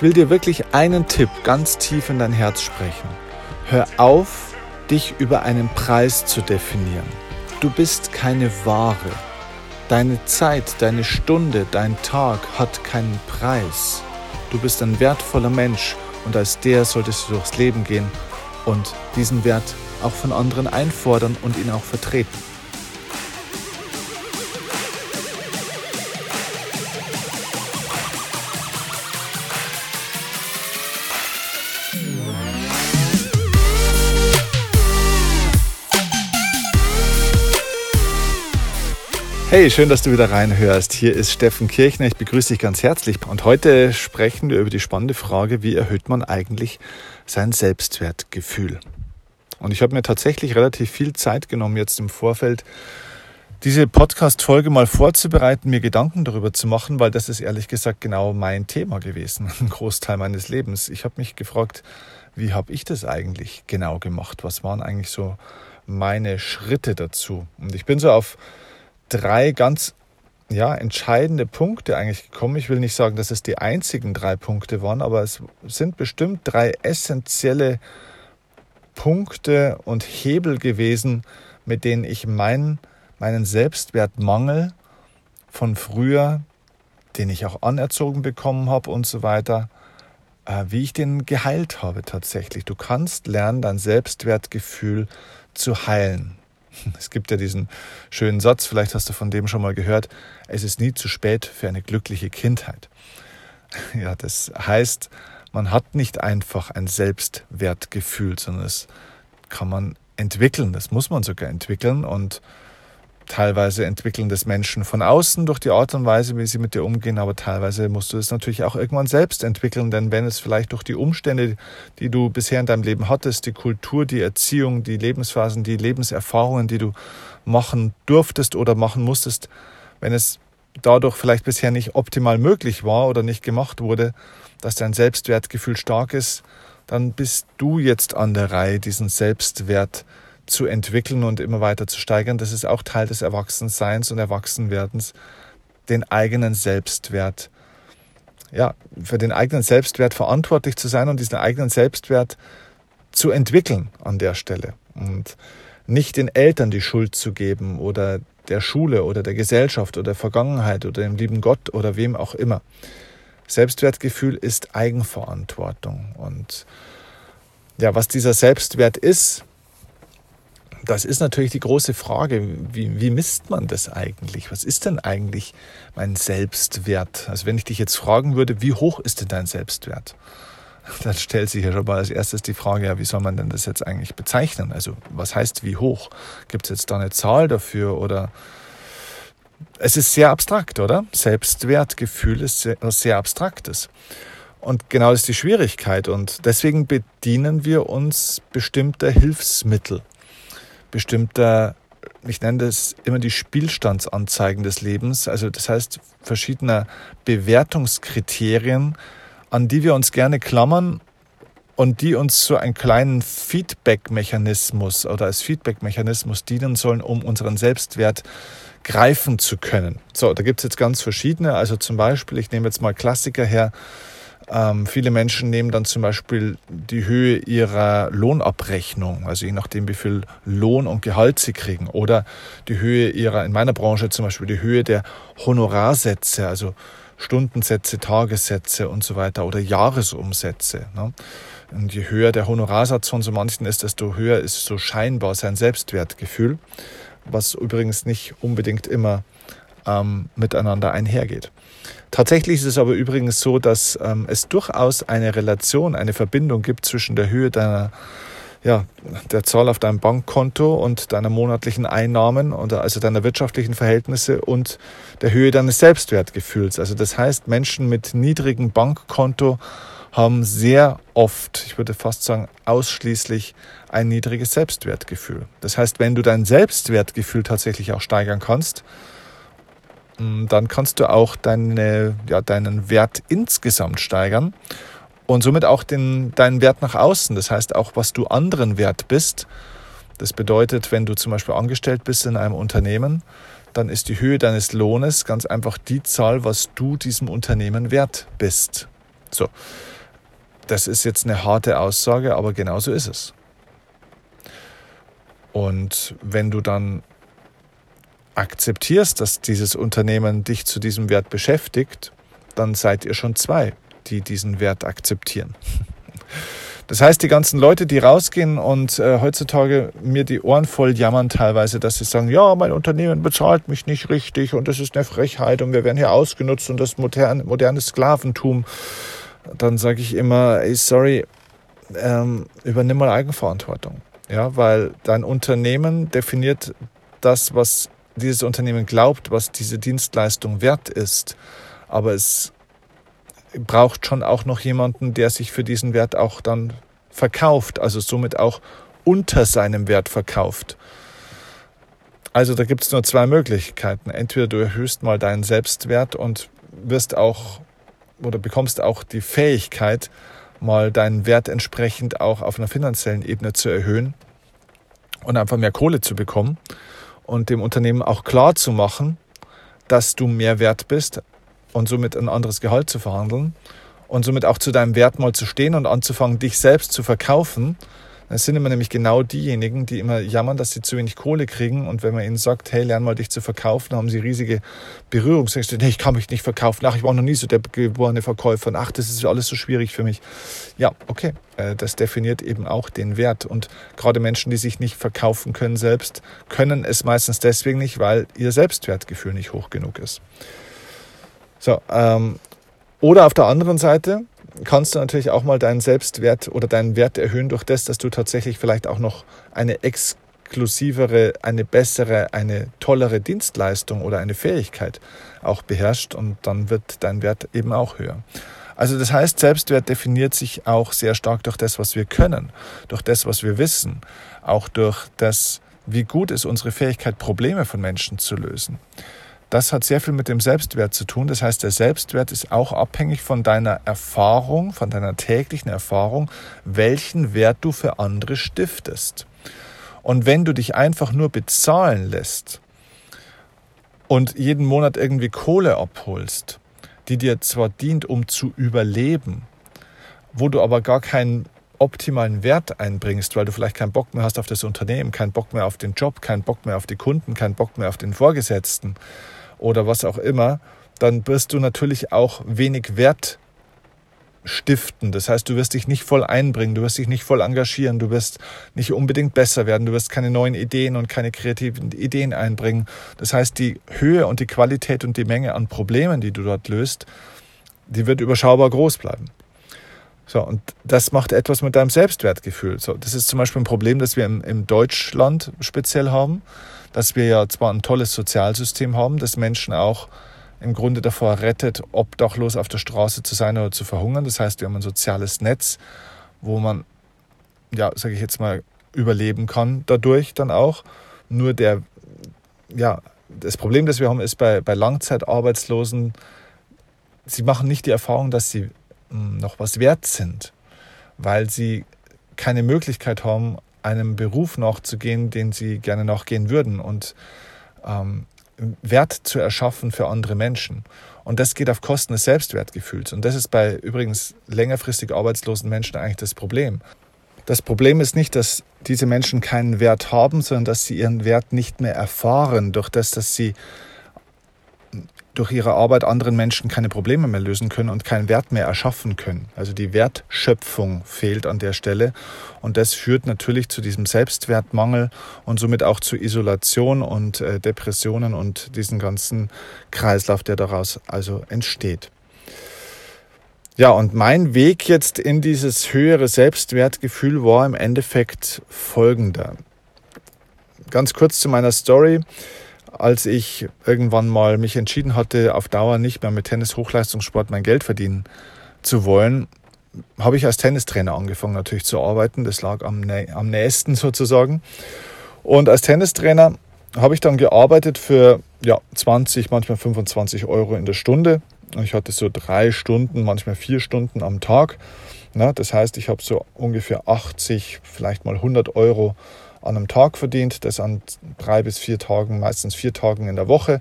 Ich will dir wirklich einen Tipp ganz tief in dein Herz sprechen. Hör auf, dich über einen Preis zu definieren. Du bist keine Ware. Deine Zeit, deine Stunde, dein Tag hat keinen Preis. Du bist ein wertvoller Mensch und als der solltest du durchs Leben gehen und diesen Wert auch von anderen einfordern und ihn auch vertreten. Hey, schön, dass du wieder reinhörst. Hier ist Steffen Kirchner. Ich begrüße dich ganz herzlich. Und heute sprechen wir über die spannende Frage, wie erhöht man eigentlich sein Selbstwertgefühl? Und ich habe mir tatsächlich relativ viel Zeit genommen, jetzt im Vorfeld diese Podcast-Folge mal vorzubereiten, mir Gedanken darüber zu machen, weil das ist ehrlich gesagt genau mein Thema gewesen, ein Großteil meines Lebens. Ich habe mich gefragt, wie habe ich das eigentlich genau gemacht? Was waren eigentlich so meine Schritte dazu? Und ich bin so auf drei ganz ja, entscheidende Punkte eigentlich gekommen. Ich will nicht sagen, dass es die einzigen drei Punkte waren, aber es sind bestimmt drei essentielle Punkte und Hebel gewesen, mit denen ich meinen, meinen Selbstwertmangel von früher, den ich auch anerzogen bekommen habe und so weiter, äh, wie ich den geheilt habe tatsächlich. Du kannst lernen, dein Selbstwertgefühl zu heilen. Es gibt ja diesen schönen Satz, vielleicht hast du von dem schon mal gehört, es ist nie zu spät für eine glückliche Kindheit. Ja, das heißt, man hat nicht einfach ein Selbstwertgefühl, sondern es kann man entwickeln, das muss man sogar entwickeln und Teilweise entwickeln das Menschen von außen durch die Art und Weise, wie sie mit dir umgehen, aber teilweise musst du es natürlich auch irgendwann selbst entwickeln, denn wenn es vielleicht durch die Umstände, die du bisher in deinem Leben hattest, die Kultur, die Erziehung, die Lebensphasen, die Lebenserfahrungen, die du machen durftest oder machen musstest, wenn es dadurch vielleicht bisher nicht optimal möglich war oder nicht gemacht wurde, dass dein Selbstwertgefühl stark ist, dann bist du jetzt an der Reihe, diesen Selbstwert zu entwickeln und immer weiter zu steigern. Das ist auch Teil des Erwachsenseins und Erwachsenwerdens, den eigenen Selbstwert, ja, für den eigenen Selbstwert verantwortlich zu sein und diesen eigenen Selbstwert zu entwickeln an der Stelle und nicht den Eltern die Schuld zu geben oder der Schule oder der Gesellschaft oder der Vergangenheit oder dem lieben Gott oder wem auch immer. Selbstwertgefühl ist Eigenverantwortung und ja, was dieser Selbstwert ist, das ist natürlich die große Frage, wie, wie misst man das eigentlich? Was ist denn eigentlich mein Selbstwert? Also wenn ich dich jetzt fragen würde, wie hoch ist denn dein Selbstwert? Dann stellt sich ja schon mal als erstes die Frage, ja, wie soll man denn das jetzt eigentlich bezeichnen? Also was heißt wie hoch? Gibt es jetzt da eine Zahl dafür oder es ist sehr abstrakt, oder? Selbstwertgefühl ist etwas sehr Abstraktes. Und genau das ist die Schwierigkeit. Und deswegen bedienen wir uns bestimmter Hilfsmittel bestimmter, ich nenne das immer die Spielstandsanzeigen des Lebens, also das heißt verschiedener Bewertungskriterien, an die wir uns gerne klammern und die uns so einen kleinen Feedback-Mechanismus oder als Feedback-Mechanismus dienen sollen, um unseren Selbstwert greifen zu können. So, da gibt es jetzt ganz verschiedene. Also zum Beispiel, ich nehme jetzt mal Klassiker her, ähm, viele Menschen nehmen dann zum Beispiel die Höhe ihrer Lohnabrechnung, also je nachdem, wie viel Lohn und Gehalt sie kriegen, oder die Höhe ihrer, in meiner Branche zum Beispiel, die Höhe der Honorarsätze, also Stundensätze, Tagessätze und so weiter oder Jahresumsätze. Ne? Und je höher der Honorarsatz von so manchen ist, desto höher ist so scheinbar sein Selbstwertgefühl, was übrigens nicht unbedingt immer ähm, miteinander einhergeht. Tatsächlich ist es aber übrigens so, dass ähm, es durchaus eine Relation, eine Verbindung gibt zwischen der Höhe deiner ja, der Zahl auf deinem Bankkonto und deiner monatlichen Einnahmen oder also deiner wirtschaftlichen Verhältnisse und der Höhe deines Selbstwertgefühls. Also das heißt, Menschen mit niedrigem Bankkonto haben sehr oft, ich würde fast sagen ausschließlich, ein niedriges Selbstwertgefühl. Das heißt, wenn du dein Selbstwertgefühl tatsächlich auch steigern kannst, dann kannst du auch deine, ja, deinen Wert insgesamt steigern und somit auch den, deinen Wert nach außen. Das heißt auch, was du anderen wert bist. Das bedeutet, wenn du zum Beispiel angestellt bist in einem Unternehmen, dann ist die Höhe deines Lohnes ganz einfach die Zahl, was du diesem Unternehmen wert bist. So, das ist jetzt eine harte Aussage, aber genau so ist es. Und wenn du dann akzeptierst, dass dieses Unternehmen dich zu diesem Wert beschäftigt, dann seid ihr schon zwei, die diesen Wert akzeptieren. Das heißt, die ganzen Leute, die rausgehen und äh, heutzutage mir die Ohren voll jammern teilweise, dass sie sagen, ja, mein Unternehmen bezahlt mich nicht richtig und das ist eine Frechheit und wir werden hier ausgenutzt und das moderne, moderne Sklaventum, dann sage ich immer, ey, sorry, ähm, übernimm mal Eigenverantwortung. Ja, weil dein Unternehmen definiert das, was dieses Unternehmen glaubt, was diese Dienstleistung wert ist. Aber es braucht schon auch noch jemanden, der sich für diesen Wert auch dann verkauft, also somit auch unter seinem Wert verkauft. Also da gibt es nur zwei Möglichkeiten. Entweder du erhöhst mal deinen Selbstwert und wirst auch oder bekommst auch die Fähigkeit, mal deinen Wert entsprechend auch auf einer finanziellen Ebene zu erhöhen und einfach mehr Kohle zu bekommen und dem Unternehmen auch klar zu machen, dass du mehr wert bist und somit ein anderes Gehalt zu verhandeln und somit auch zu deinem Wert mal zu stehen und anzufangen, dich selbst zu verkaufen. Das sind immer nämlich genau diejenigen, die immer jammern, dass sie zu wenig Kohle kriegen. Und wenn man ihnen sagt, hey, lern mal dich zu verkaufen, haben sie riesige Berührungsängste. Nee, ich kann mich nicht verkaufen. Ach, ich war noch nie so der geborene Verkäufer. Ach, das ist alles so schwierig für mich. Ja, okay. Äh, das definiert eben auch den Wert. Und gerade Menschen, die sich nicht verkaufen können selbst, können es meistens deswegen nicht, weil ihr Selbstwertgefühl nicht hoch genug ist. So, ähm, oder auf der anderen Seite kannst du natürlich auch mal deinen Selbstwert oder deinen Wert erhöhen durch das, dass du tatsächlich vielleicht auch noch eine exklusivere, eine bessere, eine tollere Dienstleistung oder eine Fähigkeit auch beherrscht und dann wird dein Wert eben auch höher. Also das heißt, Selbstwert definiert sich auch sehr stark durch das, was wir können, durch das, was wir wissen, auch durch das, wie gut ist unsere Fähigkeit, Probleme von Menschen zu lösen. Das hat sehr viel mit dem Selbstwert zu tun. Das heißt, der Selbstwert ist auch abhängig von deiner Erfahrung, von deiner täglichen Erfahrung, welchen Wert du für andere stiftest. Und wenn du dich einfach nur bezahlen lässt und jeden Monat irgendwie Kohle abholst, die dir zwar dient, um zu überleben, wo du aber gar keinen optimalen Wert einbringst, weil du vielleicht keinen Bock mehr hast auf das Unternehmen, keinen Bock mehr auf den Job, keinen Bock mehr auf die Kunden, keinen Bock mehr auf den Vorgesetzten, oder was auch immer, dann wirst du natürlich auch wenig Wert stiften. Das heißt, du wirst dich nicht voll einbringen, du wirst dich nicht voll engagieren, du wirst nicht unbedingt besser werden, du wirst keine neuen Ideen und keine kreativen Ideen einbringen. Das heißt, die Höhe und die Qualität und die Menge an Problemen, die du dort löst, die wird überschaubar groß bleiben. So, und das macht etwas mit deinem Selbstwertgefühl. So, das ist zum Beispiel ein Problem, das wir im, im Deutschland speziell haben dass wir ja zwar ein tolles Sozialsystem haben, das Menschen auch im Grunde davor rettet, obdachlos auf der Straße zu sein oder zu verhungern. Das heißt, wir haben ein soziales Netz, wo man, ja, sage ich jetzt mal, überleben kann dadurch dann auch. Nur der, ja, das Problem, das wir haben, ist bei, bei Langzeitarbeitslosen, sie machen nicht die Erfahrung, dass sie hm, noch was wert sind, weil sie keine Möglichkeit haben, einem Beruf nachzugehen, den sie gerne nachgehen würden und ähm, Wert zu erschaffen für andere Menschen. Und das geht auf Kosten des Selbstwertgefühls. Und das ist bei übrigens längerfristig arbeitslosen Menschen eigentlich das Problem. Das Problem ist nicht, dass diese Menschen keinen Wert haben, sondern dass sie ihren Wert nicht mehr erfahren, durch das, dass sie durch ihre Arbeit anderen Menschen keine Probleme mehr lösen können und keinen Wert mehr erschaffen können. Also die Wertschöpfung fehlt an der Stelle und das führt natürlich zu diesem Selbstwertmangel und somit auch zu Isolation und äh, Depressionen und diesen ganzen Kreislauf, der daraus also entsteht. Ja, und mein Weg jetzt in dieses höhere Selbstwertgefühl war im Endeffekt folgender. Ganz kurz zu meiner Story als ich irgendwann mal mich entschieden hatte, auf Dauer nicht mehr mit Tennis-Hochleistungssport mein Geld verdienen zu wollen, habe ich als Tennistrainer angefangen natürlich zu arbeiten. Das lag am, am nächsten sozusagen. Und als Tennistrainer habe ich dann gearbeitet für ja, 20, manchmal 25 Euro in der Stunde. Ich hatte so drei Stunden, manchmal vier Stunden am Tag. Na, das heißt, ich habe so ungefähr 80, vielleicht mal 100 Euro an einem Tag verdient, das an drei bis vier Tagen, meistens vier Tagen in der Woche.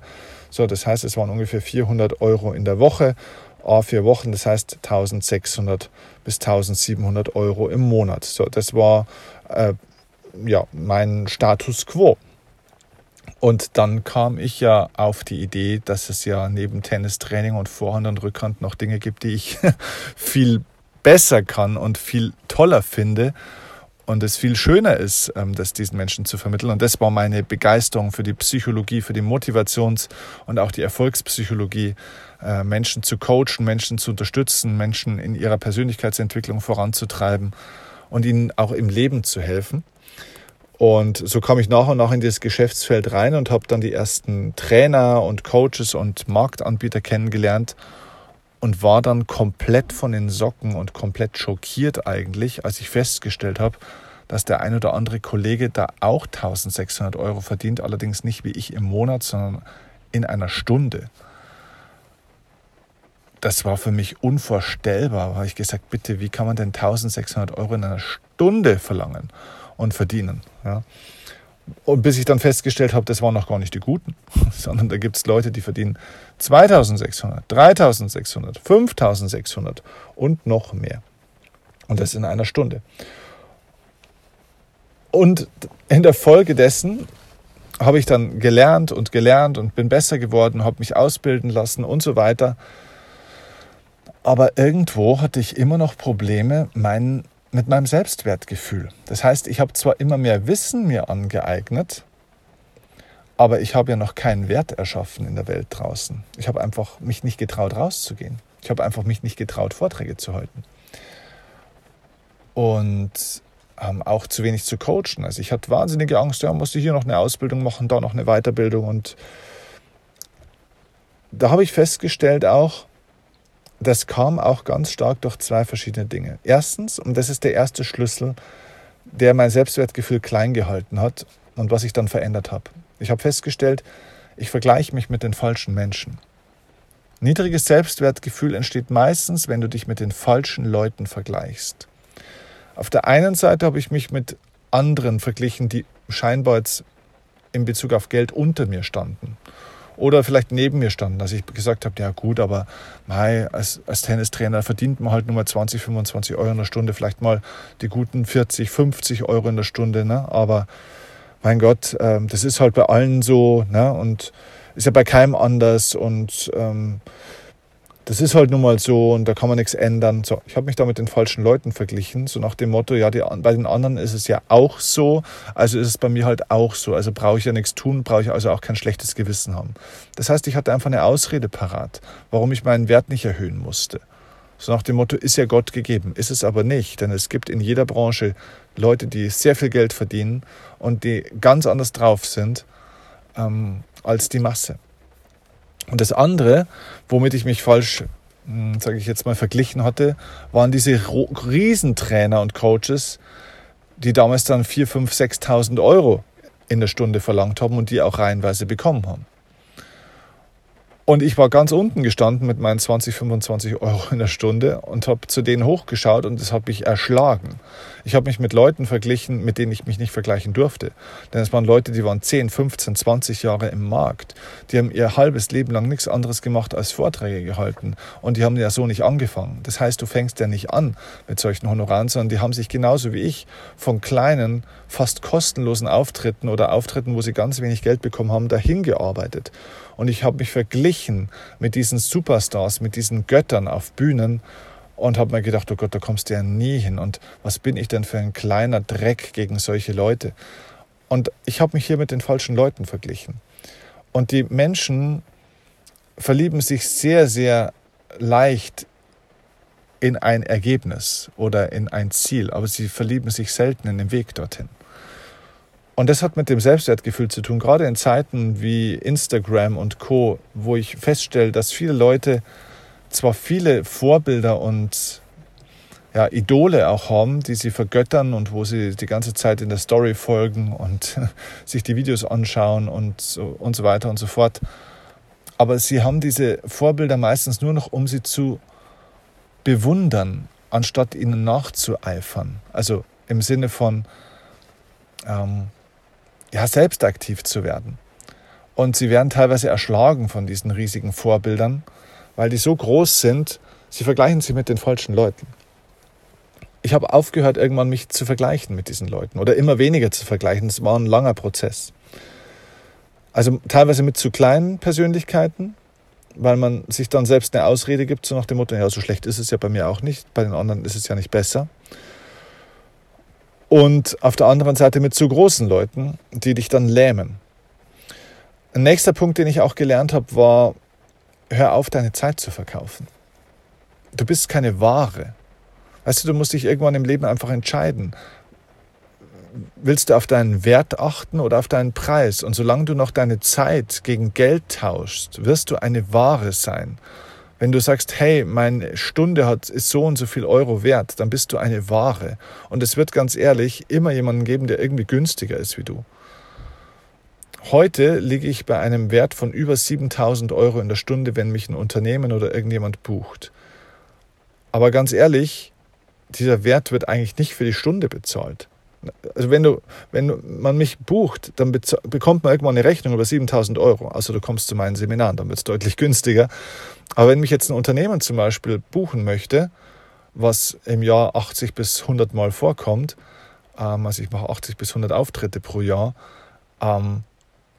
So, das heißt, es waren ungefähr 400 Euro in der Woche A vier Wochen, das heißt 1600 bis 1700 Euro im Monat. So, das war äh, ja mein Status quo. Und dann kam ich ja auf die Idee, dass es ja neben Tennistraining und Vorhand und Rückhand noch Dinge gibt, die ich viel besser kann und viel toller finde und es viel schöner ist, ähm, das diesen Menschen zu vermitteln. Und das war meine Begeisterung für die Psychologie, für die Motivations- und auch die Erfolgspsychologie, äh, Menschen zu coachen, Menschen zu unterstützen, Menschen in ihrer Persönlichkeitsentwicklung voranzutreiben und ihnen auch im Leben zu helfen. Und so kam ich nach und nach in dieses Geschäftsfeld rein und habe dann die ersten Trainer und Coaches und Marktanbieter kennengelernt und war dann komplett von den Socken und komplett schockiert eigentlich, als ich festgestellt habe, dass der ein oder andere Kollege da auch 1600 Euro verdient, allerdings nicht wie ich im Monat, sondern in einer Stunde. Das war für mich unvorstellbar, weil ich gesagt, bitte, wie kann man denn 1600 Euro in einer Stunde verlangen? und verdienen. Ja. Und bis ich dann festgestellt habe, das waren noch gar nicht die Guten, sondern da gibt es Leute, die verdienen 2600, 3600, 5600 und noch mehr. Und das in einer Stunde. Und in der Folge dessen habe ich dann gelernt und gelernt und bin besser geworden, habe mich ausbilden lassen und so weiter. Aber irgendwo hatte ich immer noch Probleme, meinen mit meinem Selbstwertgefühl. Das heißt, ich habe zwar immer mehr Wissen mir angeeignet, aber ich habe ja noch keinen Wert erschaffen in der Welt draußen. Ich habe einfach mich nicht getraut, rauszugehen. Ich habe einfach mich nicht getraut, Vorträge zu halten. Und ähm, auch zu wenig zu coachen. Also ich hatte wahnsinnige Angst, ja, musste hier noch eine Ausbildung machen, da noch eine Weiterbildung. Und da habe ich festgestellt auch, das kam auch ganz stark durch zwei verschiedene Dinge. Erstens, und das ist der erste Schlüssel, der mein Selbstwertgefühl klein gehalten hat und was ich dann verändert habe. Ich habe festgestellt, ich vergleiche mich mit den falschen Menschen. Niedriges Selbstwertgefühl entsteht meistens, wenn du dich mit den falschen Leuten vergleichst. Auf der einen Seite habe ich mich mit anderen verglichen, die scheinbar jetzt in Bezug auf Geld unter mir standen oder vielleicht neben mir standen, dass ich gesagt habe, ja gut, aber mei, als, als Tennistrainer verdient man halt nur mal 20, 25 Euro in der Stunde, vielleicht mal die guten 40, 50 Euro in der Stunde, ne? aber mein Gott, ähm, das ist halt bei allen so ne? und ist ja bei keinem anders und ähm, das ist halt nun mal so und da kann man nichts ändern. So, ich habe mich da mit den falschen Leuten verglichen, so nach dem Motto, ja, die, bei den anderen ist es ja auch so, also ist es bei mir halt auch so. Also brauche ich ja nichts tun, brauche ich also auch kein schlechtes Gewissen haben. Das heißt, ich hatte einfach eine Ausrede parat, warum ich meinen Wert nicht erhöhen musste. So nach dem Motto, ist ja Gott gegeben, ist es aber nicht, denn es gibt in jeder Branche Leute, die sehr viel Geld verdienen und die ganz anders drauf sind ähm, als die Masse. Und das andere, womit ich mich falsch, hm, sage ich jetzt mal, verglichen hatte, waren diese Riesentrainer und Coaches, die damals dann 4, 5, 6.000 Euro in der Stunde verlangt haben und die auch reihenweise bekommen haben. Und ich war ganz unten gestanden mit meinen 20, 25 Euro in der Stunde und habe zu denen hochgeschaut und das hat mich erschlagen. Ich habe mich mit Leuten verglichen, mit denen ich mich nicht vergleichen durfte. Denn es waren Leute, die waren 10, 15, 20 Jahre im Markt. Die haben ihr halbes Leben lang nichts anderes gemacht als Vorträge gehalten. Und die haben ja so nicht angefangen. Das heißt, du fängst ja nicht an mit solchen Honoraren, sondern die haben sich genauso wie ich von kleinen, fast kostenlosen Auftritten oder Auftritten, wo sie ganz wenig Geld bekommen haben, dahin gearbeitet. Und ich habe mich verglichen mit diesen Superstars, mit diesen Göttern auf Bühnen und habe mir gedacht, oh Gott, da kommst du ja nie hin. Und was bin ich denn für ein kleiner Dreck gegen solche Leute? Und ich habe mich hier mit den falschen Leuten verglichen. Und die Menschen verlieben sich sehr, sehr leicht in ein Ergebnis oder in ein Ziel, aber sie verlieben sich selten in den Weg dorthin. Und das hat mit dem Selbstwertgefühl zu tun, gerade in Zeiten wie Instagram und Co, wo ich feststelle, dass viele Leute zwar viele Vorbilder und ja, Idole auch haben, die sie vergöttern und wo sie die ganze Zeit in der Story folgen und sich die Videos anschauen und so, und so weiter und so fort. Aber sie haben diese Vorbilder meistens nur noch, um sie zu bewundern, anstatt ihnen nachzueifern. Also im Sinne von, ähm, ja, selbst aktiv zu werden. Und sie werden teilweise erschlagen von diesen riesigen Vorbildern, weil die so groß sind, sie vergleichen sich mit den falschen Leuten. Ich habe aufgehört, irgendwann mich zu vergleichen mit diesen Leuten oder immer weniger zu vergleichen. Es war ein langer Prozess. Also teilweise mit zu kleinen Persönlichkeiten, weil man sich dann selbst eine Ausrede gibt, so nach dem Motto, ja, so schlecht ist es ja bei mir auch nicht, bei den anderen ist es ja nicht besser. Und auf der anderen Seite mit zu großen Leuten, die dich dann lähmen. Ein nächster Punkt, den ich auch gelernt habe, war, hör auf, deine Zeit zu verkaufen. Du bist keine Ware. Weißt du, du musst dich irgendwann im Leben einfach entscheiden willst du auf deinen Wert achten oder auf deinen Preis? Und solange du noch deine Zeit gegen Geld tauschst, wirst du eine Ware sein. Wenn du sagst, hey, meine Stunde hat, ist so und so viel Euro wert, dann bist du eine Ware. Und es wird ganz ehrlich immer jemanden geben, der irgendwie günstiger ist wie du. Heute liege ich bei einem Wert von über 7000 Euro in der Stunde, wenn mich ein Unternehmen oder irgendjemand bucht. Aber ganz ehrlich, dieser Wert wird eigentlich nicht für die Stunde bezahlt. Also wenn du, wenn man mich bucht, dann bekommt man irgendwann eine Rechnung über 7000 Euro. Also du kommst zu meinen Seminaren, dann wird es deutlich günstiger. Aber wenn mich jetzt ein Unternehmen zum Beispiel buchen möchte, was im Jahr 80 bis 100 Mal vorkommt, ähm, also ich mache 80 bis 100 Auftritte pro Jahr, ähm,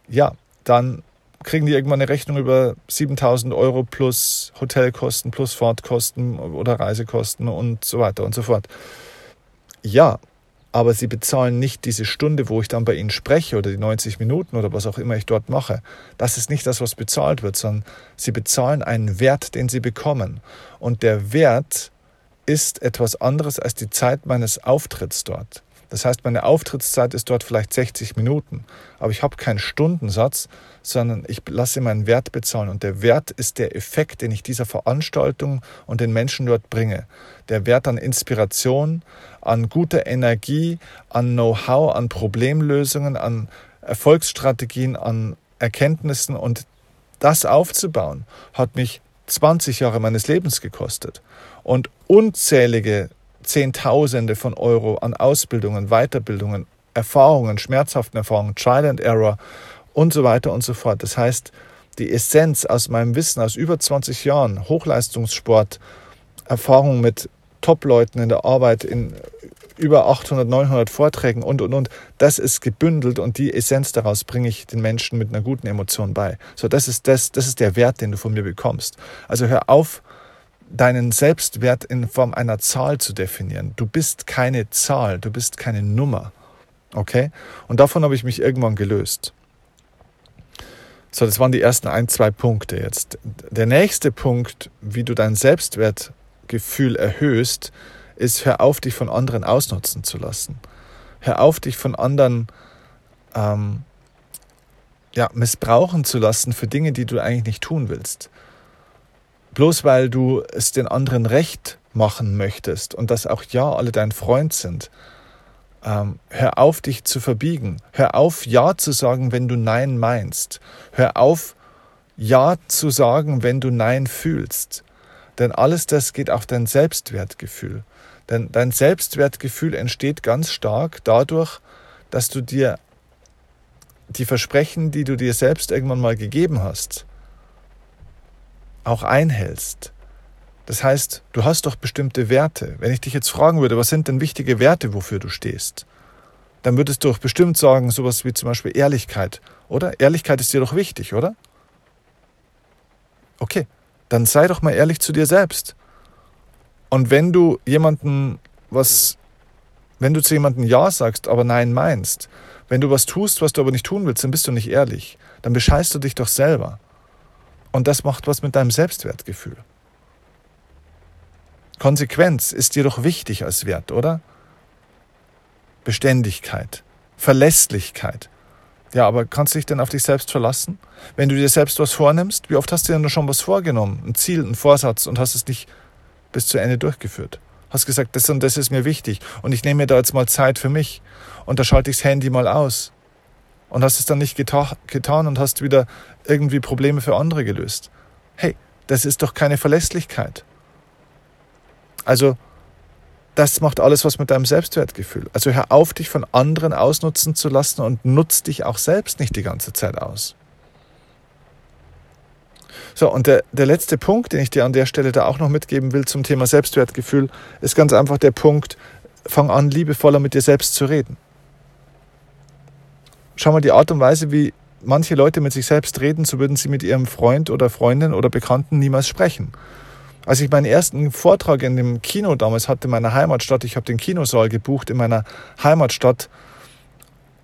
ja, dann kriegen die irgendwann eine Rechnung über 7000 Euro plus Hotelkosten, plus Fahrtkosten oder Reisekosten und so weiter und so fort. Ja, aber sie bezahlen nicht diese Stunde, wo ich dann bei ihnen spreche oder die 90 Minuten oder was auch immer ich dort mache. Das ist nicht das, was bezahlt wird, sondern sie bezahlen einen Wert, den sie bekommen. Und der Wert ist etwas anderes als die Zeit meines Auftritts dort. Das heißt, meine Auftrittszeit ist dort vielleicht 60 Minuten, aber ich habe keinen Stundensatz, sondern ich lasse meinen Wert bezahlen. Und der Wert ist der Effekt, den ich dieser Veranstaltung und den Menschen dort bringe. Der Wert an Inspiration, an guter Energie, an Know-how, an Problemlösungen, an Erfolgsstrategien, an Erkenntnissen. Und das aufzubauen, hat mich 20 Jahre meines Lebens gekostet. Und unzählige Zehntausende von Euro an Ausbildungen, Weiterbildungen, Erfahrungen, schmerzhaften Erfahrungen, Trial and Error und so weiter und so fort. Das heißt, die Essenz aus meinem Wissen aus über 20 Jahren, Hochleistungssport, Erfahrung mit Top-Leuten in der Arbeit, in über 800, 900 Vorträgen und, und, und, das ist gebündelt und die Essenz daraus bringe ich den Menschen mit einer guten Emotion bei. So, das ist das, das ist der Wert, den du von mir bekommst. Also hör auf, deinen Selbstwert in Form einer Zahl zu definieren. Du bist keine Zahl, du bist keine Nummer. Okay? Und davon habe ich mich irgendwann gelöst. So, das waren die ersten ein, zwei Punkte jetzt. Der nächste Punkt, wie du dein Selbstwertgefühl erhöhst, ist, hör auf, dich von anderen ausnutzen zu lassen. Hör auf, dich von anderen ähm, ja, missbrauchen zu lassen für Dinge, die du eigentlich nicht tun willst bloß weil du es den anderen recht machen möchtest und dass auch ja alle dein Freund sind, ähm, hör auf, dich zu verbiegen. Hör auf, Ja zu sagen, wenn du Nein meinst. Hör auf, Ja zu sagen, wenn du Nein fühlst. Denn alles das geht auf dein Selbstwertgefühl. Denn dein Selbstwertgefühl entsteht ganz stark dadurch, dass du dir die Versprechen, die du dir selbst irgendwann mal gegeben hast, auch einhältst. Das heißt, du hast doch bestimmte Werte. Wenn ich dich jetzt fragen würde, was sind denn wichtige Werte, wofür du stehst, dann würdest du doch bestimmt sagen, sowas wie zum Beispiel Ehrlichkeit, oder? Ehrlichkeit ist dir doch wichtig, oder? Okay, dann sei doch mal ehrlich zu dir selbst. Und wenn du jemanden was, wenn du zu jemandem Ja sagst, aber Nein meinst, wenn du was tust, was du aber nicht tun willst, dann bist du nicht ehrlich. Dann bescheißt du dich doch selber. Und das macht was mit deinem Selbstwertgefühl. Konsequenz ist dir doch wichtig als Wert, oder? Beständigkeit, Verlässlichkeit. Ja, aber kannst du dich denn auf dich selbst verlassen? Wenn du dir selbst was vornimmst, wie oft hast du denn schon was vorgenommen? Ein Ziel, ein Vorsatz und hast es nicht bis zu Ende durchgeführt? Hast gesagt, das und das ist mir wichtig und ich nehme mir da jetzt mal Zeit für mich und da schalte ich das Handy mal aus und hast es dann nicht geta getan und hast wieder irgendwie Probleme für andere gelöst. Hey, das ist doch keine Verlässlichkeit. Also, das macht alles was mit deinem Selbstwertgefühl. Also hör auf, dich von anderen ausnutzen zu lassen und nutz dich auch selbst nicht die ganze Zeit aus. So, und der, der letzte Punkt, den ich dir an der Stelle da auch noch mitgeben will zum Thema Selbstwertgefühl, ist ganz einfach der Punkt, fang an, liebevoller mit dir selbst zu reden. Schau mal, die Art und Weise, wie manche Leute mit sich selbst reden, so würden sie mit ihrem Freund oder Freundin oder Bekannten niemals sprechen. Als ich meinen ersten Vortrag in dem Kino damals hatte in meiner Heimatstadt, ich habe den Kinosaal gebucht in meiner Heimatstadt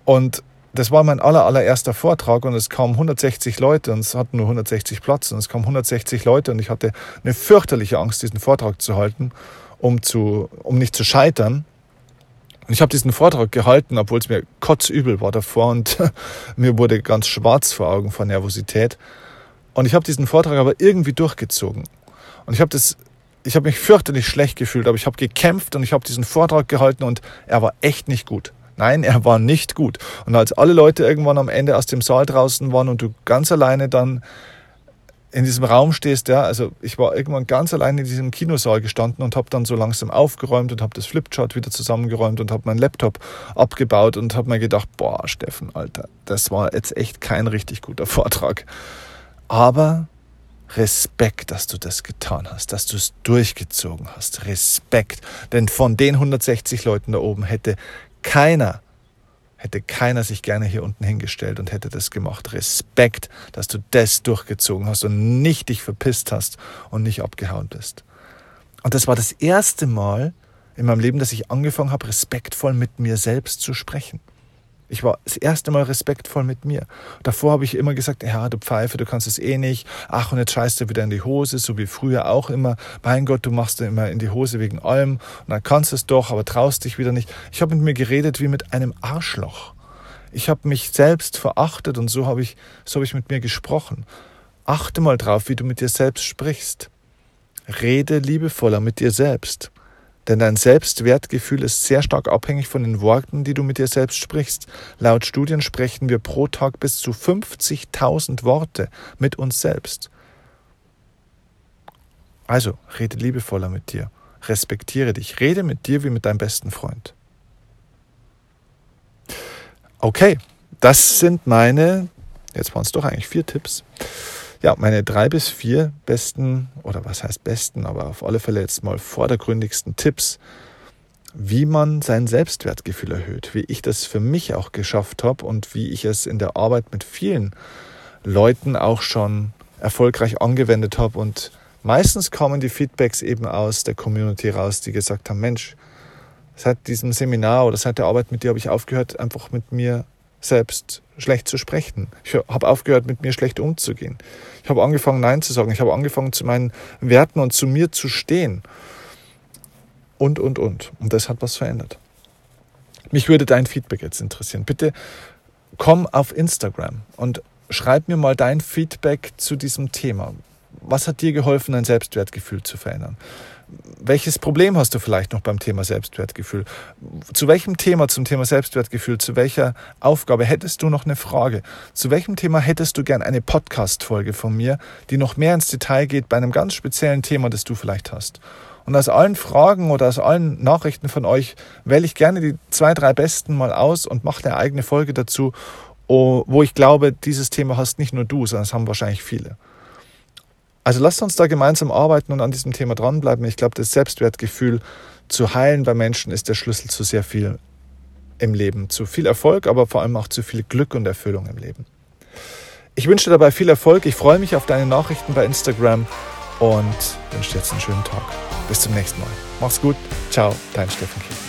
und das war mein aller, allererster Vortrag und es kamen 160 Leute und es hatten nur 160 Platz und es kamen 160 Leute und ich hatte eine fürchterliche Angst, diesen Vortrag zu halten, um, zu, um nicht zu scheitern. Und ich habe diesen Vortrag gehalten, obwohl es mir kotzübel war davor und mir wurde ganz schwarz vor Augen vor Nervosität. Und ich habe diesen Vortrag aber irgendwie durchgezogen. Und ich habe das, ich habe mich fürchterlich schlecht gefühlt, aber ich habe gekämpft und ich habe diesen Vortrag gehalten und er war echt nicht gut. Nein, er war nicht gut. Und als alle Leute irgendwann am Ende aus dem Saal draußen waren und du ganz alleine dann in diesem Raum stehst, ja, also ich war irgendwann ganz allein in diesem Kinosaal gestanden und habe dann so langsam aufgeräumt und habe das Flipchart wieder zusammengeräumt und habe meinen Laptop abgebaut und habe mir gedacht, boah, Steffen, Alter, das war jetzt echt kein richtig guter Vortrag. Aber Respekt, dass du das getan hast, dass du es durchgezogen hast. Respekt. Denn von den 160 Leuten da oben hätte keiner hätte keiner sich gerne hier unten hingestellt und hätte das gemacht. Respekt, dass du das durchgezogen hast und nicht dich verpisst hast und nicht abgehauen bist. Und das war das erste Mal in meinem Leben, dass ich angefangen habe, respektvoll mit mir selbst zu sprechen. Ich war das erste Mal respektvoll mit mir. Davor habe ich immer gesagt, ja, du Pfeife, du kannst es eh nicht. Ach, und jetzt scheißt du wieder in die Hose, so wie früher auch immer. Mein Gott, du machst dir immer in die Hose wegen allem. Und dann kannst du es doch, aber traust dich wieder nicht. Ich habe mit mir geredet wie mit einem Arschloch. Ich habe mich selbst verachtet und so habe ich, so habe ich mit mir gesprochen. Achte mal drauf, wie du mit dir selbst sprichst. Rede liebevoller mit dir selbst. Denn dein Selbstwertgefühl ist sehr stark abhängig von den Worten, die du mit dir selbst sprichst. Laut Studien sprechen wir pro Tag bis zu 50.000 Worte mit uns selbst. Also, rede liebevoller mit dir. Respektiere dich. Rede mit dir wie mit deinem besten Freund. Okay, das sind meine, jetzt waren es doch eigentlich vier Tipps ja, meine drei bis vier besten, oder was heißt besten, aber auf alle Fälle jetzt mal vordergründigsten Tipps, wie man sein Selbstwertgefühl erhöht, wie ich das für mich auch geschafft habe und wie ich es in der Arbeit mit vielen Leuten auch schon erfolgreich angewendet habe. Und meistens kamen die Feedbacks eben aus der Community raus, die gesagt haben, Mensch, seit diesem Seminar oder seit der Arbeit mit dir habe ich aufgehört, einfach mit mir selbst schlecht zu sprechen. Ich habe aufgehört, mit mir schlecht umzugehen. Ich habe angefangen, Nein zu sagen. Ich habe angefangen, zu meinen Werten und zu mir zu stehen. Und, und, und. Und das hat was verändert. Mich würde dein Feedback jetzt interessieren. Bitte komm auf Instagram und schreib mir mal dein Feedback zu diesem Thema. Was hat dir geholfen, dein Selbstwertgefühl zu verändern? Welches Problem hast du vielleicht noch beim Thema Selbstwertgefühl? Zu welchem Thema zum Thema Selbstwertgefühl, zu welcher Aufgabe hättest du noch eine Frage? Zu welchem Thema hättest du gern eine Podcast-Folge von mir, die noch mehr ins Detail geht bei einem ganz speziellen Thema, das du vielleicht hast? Und aus allen Fragen oder aus allen Nachrichten von euch wähle ich gerne die zwei, drei besten mal aus und mache eine eigene Folge dazu, wo ich glaube, dieses Thema hast nicht nur du, sondern es haben wahrscheinlich viele. Also lasst uns da gemeinsam arbeiten und an diesem Thema dranbleiben. Ich glaube, das Selbstwertgefühl zu heilen bei Menschen ist der Schlüssel zu sehr viel im Leben. Zu viel Erfolg, aber vor allem auch zu viel Glück und Erfüllung im Leben. Ich wünsche dir dabei viel Erfolg. Ich freue mich auf deine Nachrichten bei Instagram und wünsche dir jetzt einen schönen Tag. Bis zum nächsten Mal. Mach's gut. Ciao, dein Steffen Kiel.